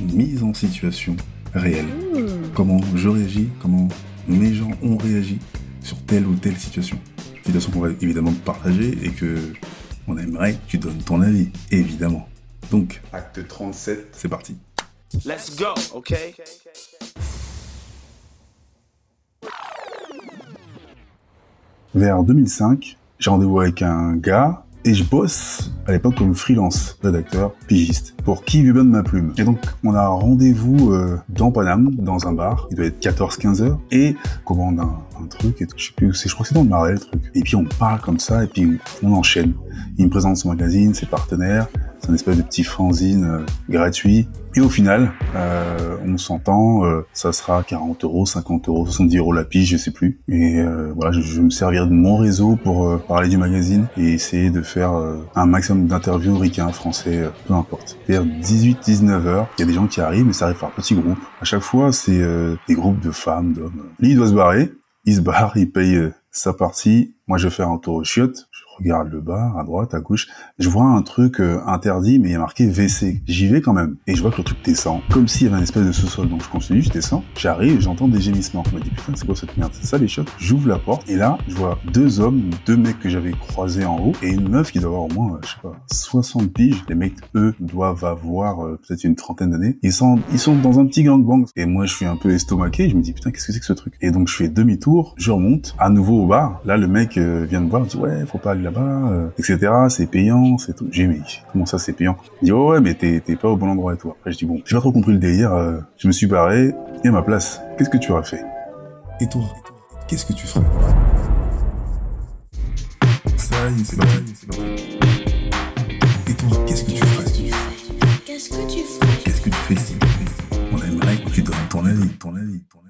Mise en situation réelle. Comment je réagis, comment mes gens ont réagi sur telle ou telle situation. Situation qu'on va évidemment partager et que on aimerait que tu donnes ton avis, évidemment. Donc, Acte 37. c'est parti. Let's go, okay? Vers 2005, j'ai rendez-vous avec un gars et je bosse à l'époque comme freelance, rédacteur, pigiste, pour qui lui donne ma plume. Et donc, on a rendez-vous euh, dans Paname, dans un bar, il doit être 14-15 heures, et commande un, un truc, et tout, je sais plus où c'est, je crois que c'est dans le Marais, le truc. Et puis on parle comme ça, et puis on enchaîne. Il me présente son magazine, ses partenaires, c'est un espèce de petit fanzine euh, gratuit. Et au final, euh, on s'entend, euh, ça sera 40 euros, 50 euros, 70 euros la pige, je sais plus. Et euh, voilà, je, je vais me servir de mon réseau pour euh, parler du magazine et essayer de faire euh, un maximum d'interviews ricains, français, peu importe. Vers 18-19 heures, il y a des gens qui arrivent, mais ça arrive par petits groupes. À chaque fois, c'est des groupes de femmes, d'hommes. Lui, il doit se barrer. Il se barre, il paye sa partie. Moi, je fais un tour aux chiottes. Regarde le bar, à droite, à gauche. Je vois un truc euh, interdit, mais il y a marqué WC. J'y vais quand même. Et je vois que le truc descend. Comme s'il y avait un espèce de sous-sol. Donc je continue, je descends. J'arrive j'entends des gémissements. Je me dis, putain, c'est quoi cette merde? C'est ça les chiottes? J'ouvre la porte. Et là, je vois deux hommes, deux mecs que j'avais croisés en haut, et une meuf qui doit avoir au moins, euh, je sais pas, 60 piges. Les mecs, eux, doivent avoir euh, peut-être une trentaine d'années. Ils sont, ils sont dans un petit gangbang. Et moi, je suis un peu estomaqué. Je me dis, putain, qu'est-ce que c'est que ce truc? Et donc, je fais demi-tour, je remonte, à nouveau au bar. Là, le mec euh, vient me voir, il me dit, ouais, faut pas aller là-bas, euh, etc. C'est payant, c'est tout. J'ai dit, mais comment ça, c'est payant? Il dit, oh, ouais, mais t'es, t'es pas au bon endroit et tout. Après, je dis, bon, j'ai pas trop compris le délire. euh, je me suis barré. Et à ma place, qu'est-ce que tu aurais fait? Et toi, qu'est-ce que tu ferais? Ça y est, c'est parti. Et toi, qu'est-ce que tu ferais? Qu'est-ce que tu ferais? Qu'est-ce que tu fais? On aimerait que tu donnes ton avis, ton avis, ton avis.